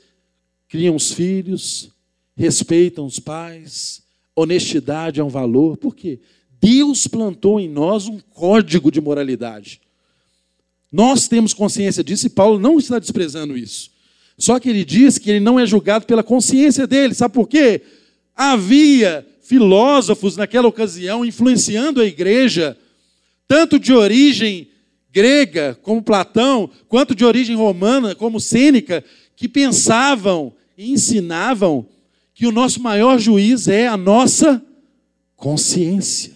criam os filhos, respeitam os pais, honestidade é um valor. Por quê? Deus plantou em nós um código de moralidade. Nós temos consciência disso e Paulo não está desprezando isso. Só que ele diz que ele não é julgado pela consciência dele. Sabe por quê? Havia filósofos naquela ocasião influenciando a igreja, tanto de origem grega, como Platão, quanto de origem romana, como Sêneca, que pensavam e ensinavam que o nosso maior juiz é a nossa consciência.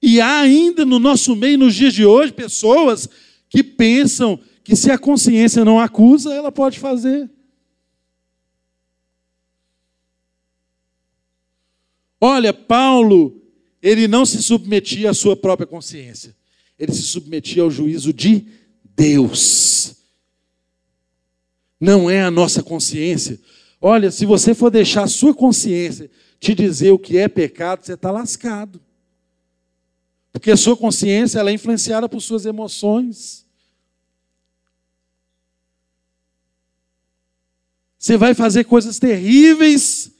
E há ainda no nosso meio, nos dias de hoje, pessoas que pensam que se a consciência não acusa, ela pode fazer. Olha, Paulo, ele não se submetia à sua própria consciência, ele se submetia ao juízo de Deus. Não é a nossa consciência. Olha, se você for deixar a sua consciência te dizer o que é pecado, você está lascado. Porque a sua consciência ela é influenciada por suas emoções. Você vai fazer coisas terríveis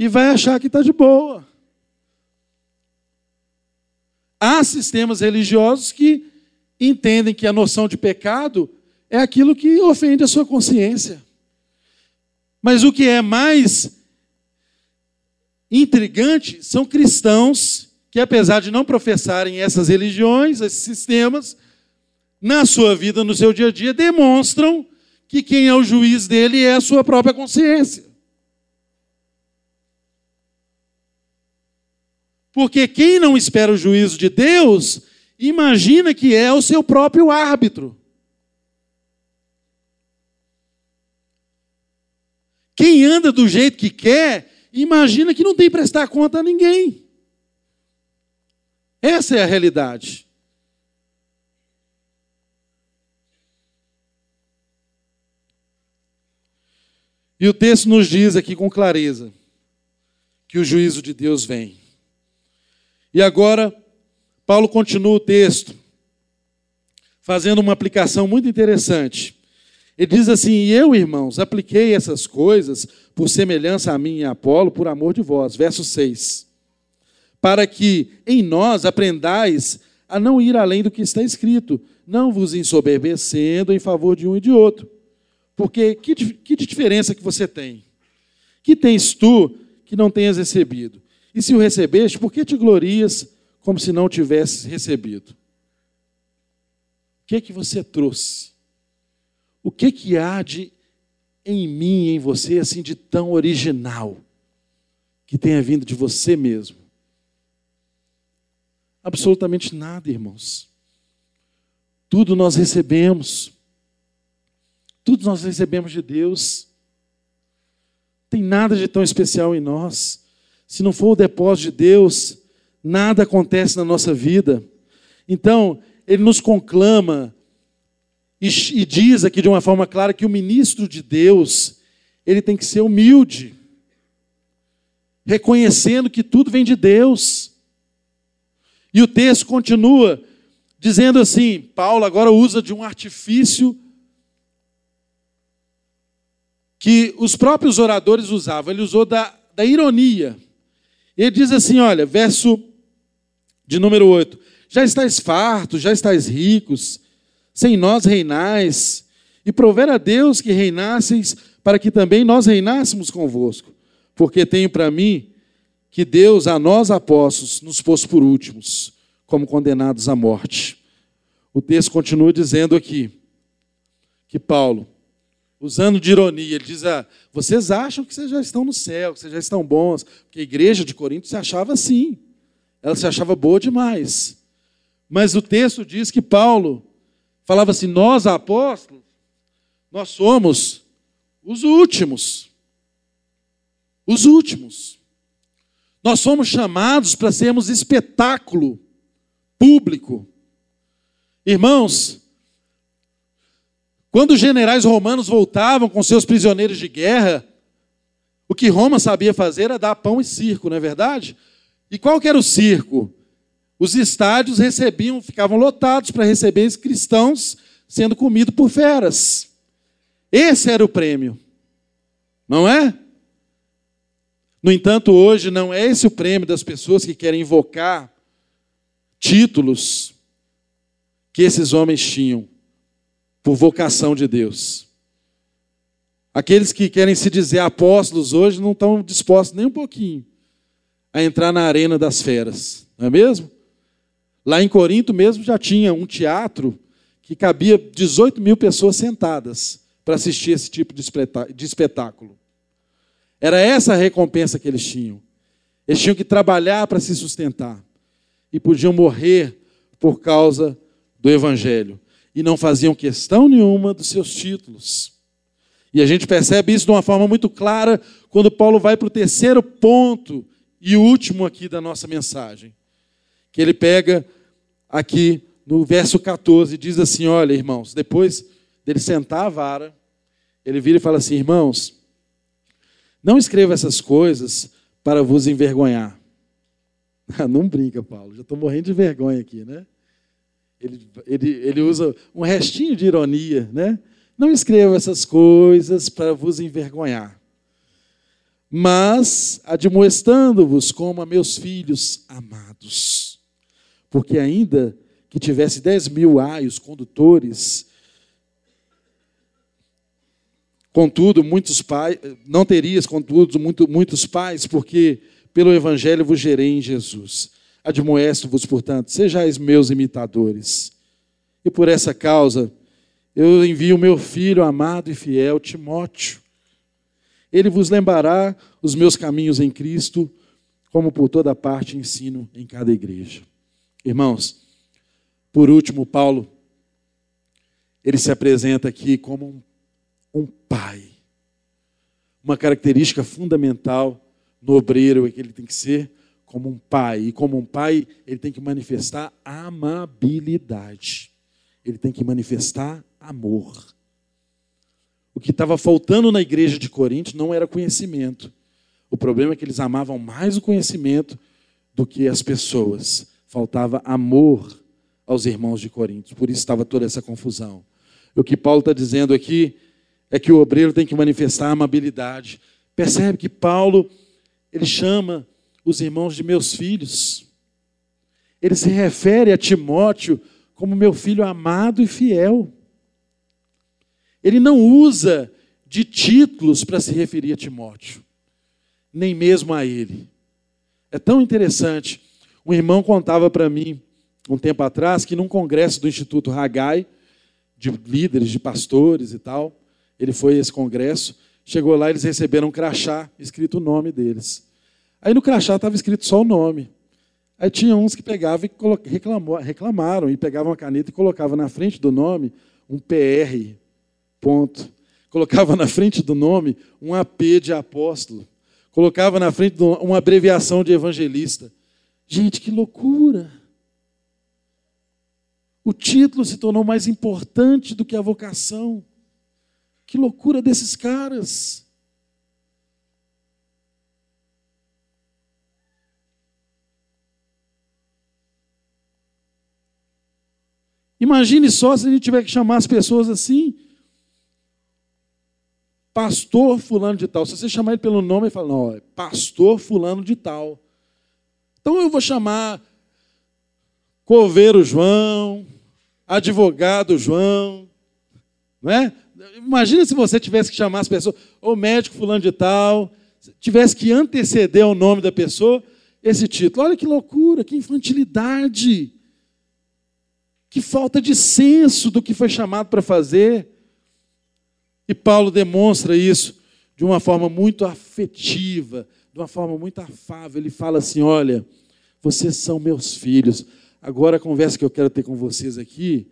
e vai achar que está de boa. Há sistemas religiosos que entendem que a noção de pecado é aquilo que ofende a sua consciência. Mas o que é mais intrigante são cristãos que, apesar de não professarem essas religiões, esses sistemas, na sua vida, no seu dia a dia, demonstram que quem é o juiz dele é a sua própria consciência. Porque quem não espera o juízo de Deus, imagina que é o seu próprio árbitro. Quem anda do jeito que quer, imagina que não tem que prestar conta a ninguém. Essa é a realidade. E o texto nos diz aqui com clareza que o juízo de Deus vem. E agora, Paulo continua o texto, fazendo uma aplicação muito interessante. Ele diz assim: E eu, irmãos, apliquei essas coisas por semelhança a mim e a Apolo, por amor de vós. Verso 6 para que em nós aprendais a não ir além do que está escrito, não vos ensoberbecendo em favor de um e de outro. Porque que, que diferença que você tem? Que tens tu que não tenhas recebido? E se o recebeste, por que te glorias como se não tivesses recebido? O que é que você trouxe? O que que há de em mim, em você, assim de tão original que tenha vindo de você mesmo? Absolutamente nada, irmãos. Tudo nós recebemos. Tudo nós recebemos de Deus. Tem nada de tão especial em nós. Se não for o depósito de Deus, nada acontece na nossa vida. Então, ele nos conclama e, e diz aqui de uma forma clara que o ministro de Deus, ele tem que ser humilde, reconhecendo que tudo vem de Deus. E o texto continua dizendo assim: Paulo agora usa de um artifício que os próprios oradores usavam, ele usou da, da ironia. Ele diz assim: olha, verso de número 8: Já estáis fartos, já estáis ricos, sem nós reinais, e prover a Deus que reinasseis, para que também nós reinássemos convosco. Porque tenho para mim que Deus a nós apóstolos nos pôs por últimos, como condenados à morte. O texto continua dizendo aqui que Paulo, usando de ironia, ele diz: ah, vocês acham que vocês já estão no céu, que vocês já estão bons, porque a igreja de Corinto se achava assim, ela se achava boa demais. Mas o texto diz que Paulo falava assim: nós apóstolos, nós somos os últimos. Os últimos. Nós somos chamados para sermos espetáculo público. Irmãos, quando os generais romanos voltavam com seus prisioneiros de guerra, o que Roma sabia fazer era dar pão e circo, não é verdade? E qual que era o circo? Os estádios recebiam, ficavam lotados para receber os cristãos sendo comidos por feras. Esse era o prêmio. Não é? No entanto, hoje não é esse o prêmio das pessoas que querem invocar títulos que esses homens tinham por vocação de Deus. Aqueles que querem se dizer apóstolos hoje não estão dispostos nem um pouquinho a entrar na arena das feras, não é mesmo? Lá em Corinto mesmo já tinha um teatro que cabia 18 mil pessoas sentadas para assistir esse tipo de espetáculo. Era essa a recompensa que eles tinham. Eles tinham que trabalhar para se sustentar e podiam morrer por causa do Evangelho. E não faziam questão nenhuma dos seus títulos. E a gente percebe isso de uma forma muito clara quando Paulo vai para o terceiro ponto e último aqui da nossa mensagem. Que ele pega aqui no verso 14 e diz assim: Olha, irmãos, depois dele sentar a vara, ele vira e fala assim: Irmãos, não escreva essas coisas para vos envergonhar. Não brinca, Paulo, já estou morrendo de vergonha aqui, né? Ele, ele, ele usa um restinho de ironia, né? Não escreva essas coisas para vos envergonhar, mas admoestando-vos como a meus filhos amados. Porque ainda que tivesse dez mil aios condutores, contudo, muitos pais, não terias, contudo, muito, muitos pais, porque pelo Evangelho vos gerei em Jesus. Admoesto-vos, portanto, sejais meus imitadores. E por essa causa, eu envio meu filho amado e fiel, Timóteo. Ele vos lembrará os meus caminhos em Cristo, como por toda parte ensino em cada igreja. Irmãos, por último, Paulo, ele se apresenta aqui como um, um pai. Uma característica fundamental no obreiro é que ele tem que ser como um pai. E como um pai, ele tem que manifestar amabilidade. Ele tem que manifestar amor. O que estava faltando na igreja de Corinto não era conhecimento. O problema é que eles amavam mais o conhecimento do que as pessoas. Faltava amor aos irmãos de Corinto. Por isso estava toda essa confusão. O que Paulo está dizendo aqui é que o obreiro tem que manifestar amabilidade. Percebe que Paulo ele chama os irmãos de meus filhos. Ele se refere a Timóteo como meu filho amado e fiel. Ele não usa de títulos para se referir a Timóteo, nem mesmo a ele. É tão interessante. Um irmão contava para mim, um tempo atrás, que num congresso do Instituto Hagai, de líderes, de pastores e tal, ele foi a esse congresso, chegou lá, eles receberam um crachá escrito o nome deles. Aí no crachá estava escrito só o nome. Aí tinha uns que pegavam e reclamou, reclamaram e pegavam a caneta e colocavam na frente do nome um PR, ponto. Colocava na frente do nome um AP de apóstolo. Colocava na frente uma abreviação de evangelista. Gente, que loucura! O título se tornou mais importante do que a vocação. Que loucura desses caras! Imagine só se a gente tiver que chamar as pessoas assim. Pastor fulano de tal. Se você chamar ele pelo nome, ele fala, não, é pastor fulano de tal. Então eu vou chamar coveiro João, advogado João, não é? Imagina se você tivesse que chamar as pessoas, ou médico fulano de tal, tivesse que anteceder o nome da pessoa, esse título. Olha que loucura, que infantilidade. Que falta de senso do que foi chamado para fazer. E Paulo demonstra isso de uma forma muito afetiva, de uma forma muito afável. Ele fala assim: Olha, vocês são meus filhos. Agora a conversa que eu quero ter com vocês aqui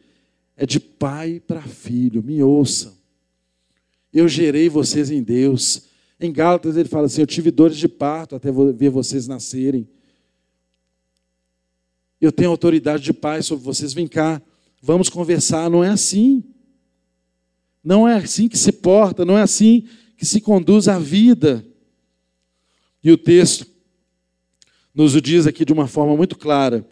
é de pai para filho. Me ouçam. Eu gerei vocês em Deus. Em Gálatas ele fala assim: Eu tive dores de parto até ver vocês nascerem. Eu tenho autoridade de pai sobre vocês. Vem cá, vamos conversar. Não é assim. Não é assim que se porta, não é assim que se conduz a vida. E o texto nos o diz aqui de uma forma muito clara.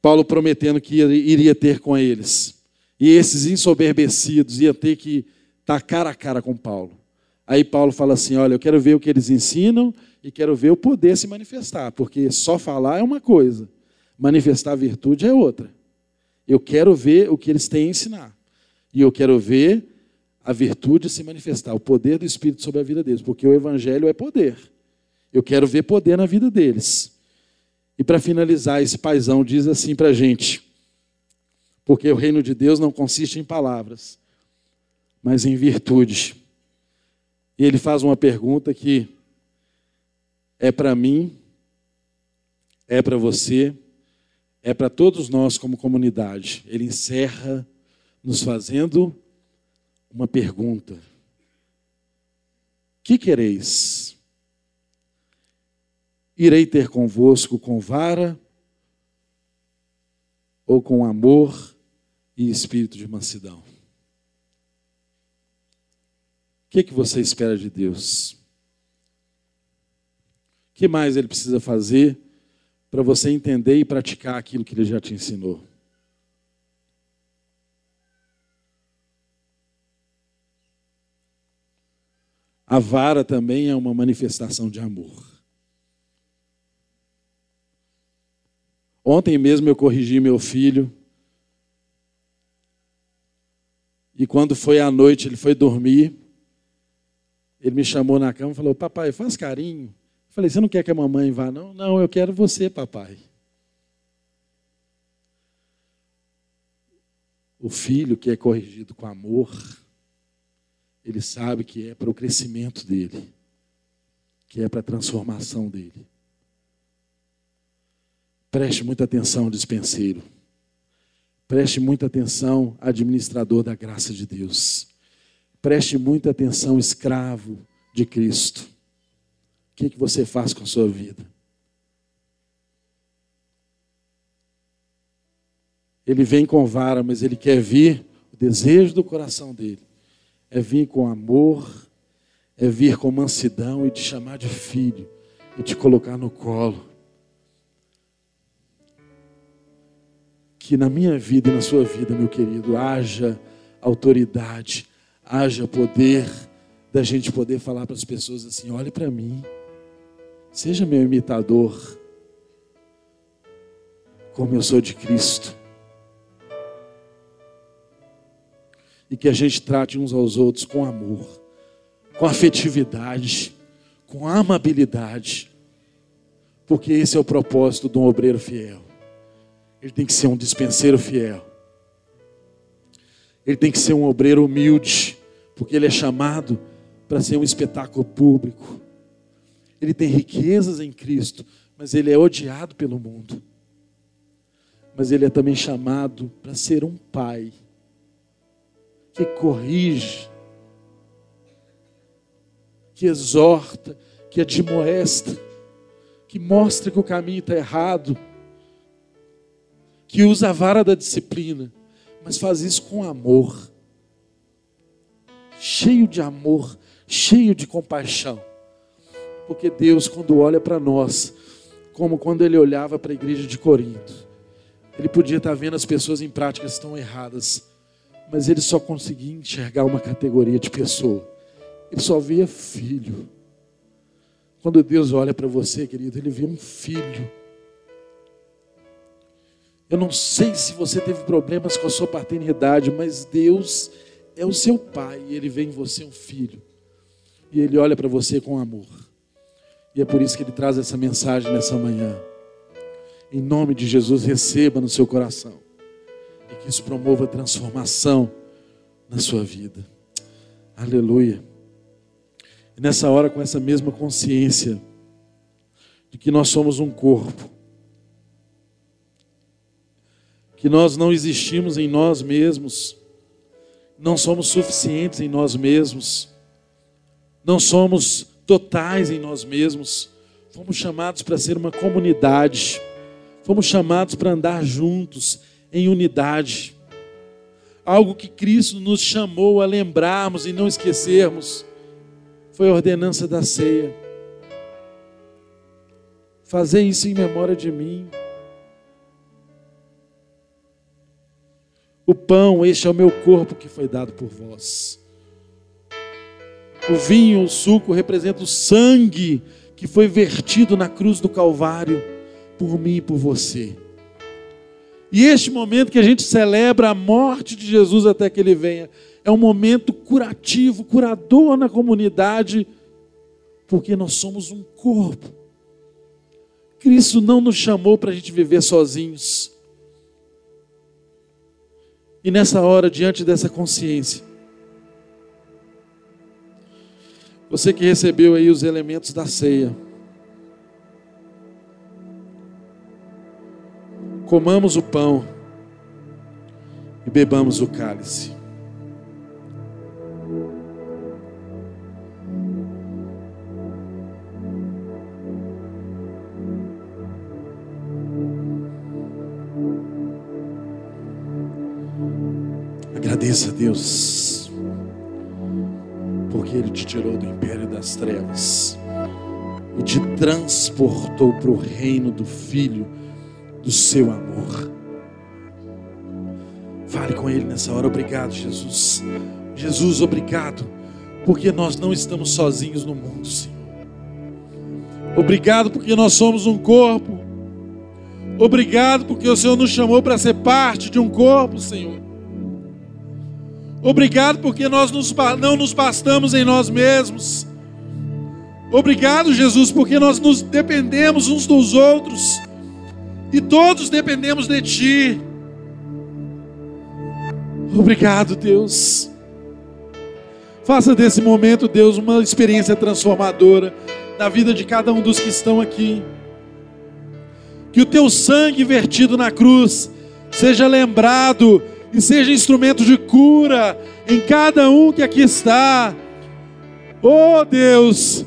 Paulo prometendo que iria ter com eles. E esses ensoberbecidos iam ter que estar cara a cara com Paulo. Aí Paulo fala assim: Olha, eu quero ver o que eles ensinam e quero ver o poder se manifestar, porque só falar é uma coisa, manifestar virtude é outra. Eu quero ver o que eles têm a ensinar. E eu quero ver a virtude se manifestar, o poder do Espírito sobre a vida deles, porque o Evangelho é poder. Eu quero ver poder na vida deles. E para finalizar, esse paisão diz assim para a gente: porque o reino de Deus não consiste em palavras, mas em virtude. E ele faz uma pergunta que é para mim, é para você, é para todos nós como comunidade. Ele encerra nos fazendo uma pergunta: Que quereis? Irei ter convosco com vara ou com amor e espírito de mansidão? O que, que você espera de Deus? O que mais ele precisa fazer para você entender e praticar aquilo que ele já te ensinou? A vara também é uma manifestação de amor. Ontem mesmo eu corrigi meu filho. E quando foi à noite, ele foi dormir. Ele me chamou na cama e falou: Papai, faz carinho. Falei: Você não quer que a mamãe vá? Não, não, eu quero você, papai. O filho que é corrigido com amor ele sabe que é para o crescimento dele, que é para a transformação dele. Preste muita atenção, dispenseiro. Preste muita atenção, administrador da graça de Deus. Preste muita atenção, escravo de Cristo. O que, que você faz com a sua vida? Ele vem com vara, mas ele quer vir o desejo do coração dele é vir com amor, é vir com mansidão e te chamar de filho e te colocar no colo. Que na minha vida e na sua vida, meu querido, haja autoridade, haja poder da gente poder falar para as pessoas assim: olhe para mim, seja meu imitador, como eu sou de Cristo. e que a gente trate uns aos outros com amor, com afetividade, com amabilidade, porque esse é o propósito de um obreiro fiel. Ele tem que ser um dispenseiro fiel. Ele tem que ser um obreiro humilde, porque ele é chamado para ser um espetáculo público. Ele tem riquezas em Cristo, mas ele é odiado pelo mundo. Mas ele é também chamado para ser um pai que corrige, que exorta, que admoesta, que mostra que o caminho está errado, que usa a vara da disciplina, mas faz isso com amor, cheio de amor, cheio de compaixão. Porque Deus, quando olha para nós, como quando ele olhava para a igreja de Corinto, ele podia estar vendo as pessoas em práticas tão erradas, mas ele só conseguia enxergar uma categoria de pessoa. Ele só via filho. Quando Deus olha para você, querido, ele vê um filho. Eu não sei se você teve problemas com a sua paternidade, mas Deus é o seu pai e ele vê em você um filho. E ele olha para você com amor. E é por isso que ele traz essa mensagem nessa manhã. Em nome de Jesus, receba no seu coração e que isso promova transformação na sua vida. Aleluia. E nessa hora, com essa mesma consciência de que nós somos um corpo, que nós não existimos em nós mesmos, não somos suficientes em nós mesmos, não somos totais em nós mesmos, fomos chamados para ser uma comunidade, fomos chamados para andar juntos em unidade. Algo que Cristo nos chamou a lembrarmos e não esquecermos foi a ordenança da ceia. Fazer isso em memória de mim. o pão, este é o meu corpo que foi dado por vós. O vinho, o suco representa o sangue que foi vertido na cruz do Calvário por mim e por você. E este momento que a gente celebra a morte de Jesus até que ele venha, é um momento curativo, curador na comunidade, porque nós somos um corpo. Cristo não nos chamou para a gente viver sozinhos. E nessa hora, diante dessa consciência, você que recebeu aí os elementos da ceia, comamos o pão e bebamos o cálice. Agradeça a Deus, porque Ele te tirou do império das trevas e te transportou para o reino do Filho do seu amor. Fale com Ele nessa hora. Obrigado, Jesus. Jesus, obrigado, porque nós não estamos sozinhos no mundo, Senhor. Obrigado porque nós somos um corpo. Obrigado porque o Senhor nos chamou para ser parte de um corpo, Senhor. Obrigado porque nós não nos bastamos em nós mesmos. Obrigado, Jesus, porque nós nos dependemos uns dos outros e todos dependemos de Ti. Obrigado, Deus. Faça desse momento, Deus, uma experiência transformadora na vida de cada um dos que estão aqui. Que o Teu sangue vertido na cruz seja lembrado e seja instrumento de cura em cada um que aqui está. Oh Deus,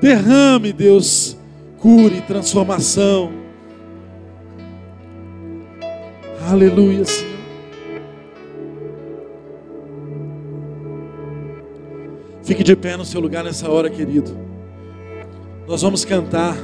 derrame, Deus, cure, transformação. Aleluia, Senhor. Fique de pé no seu lugar nessa hora, querido. Nós vamos cantar.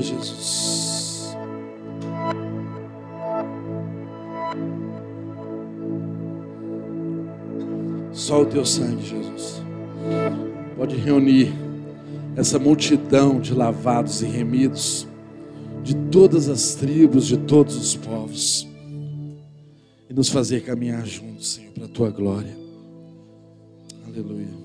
Aleluia, Jesus. Só o teu sangue, Jesus, pode reunir essa multidão de lavados e remidos de todas as tribos, de todos os povos, e nos fazer caminhar juntos, Senhor, para a tua glória. Aleluia.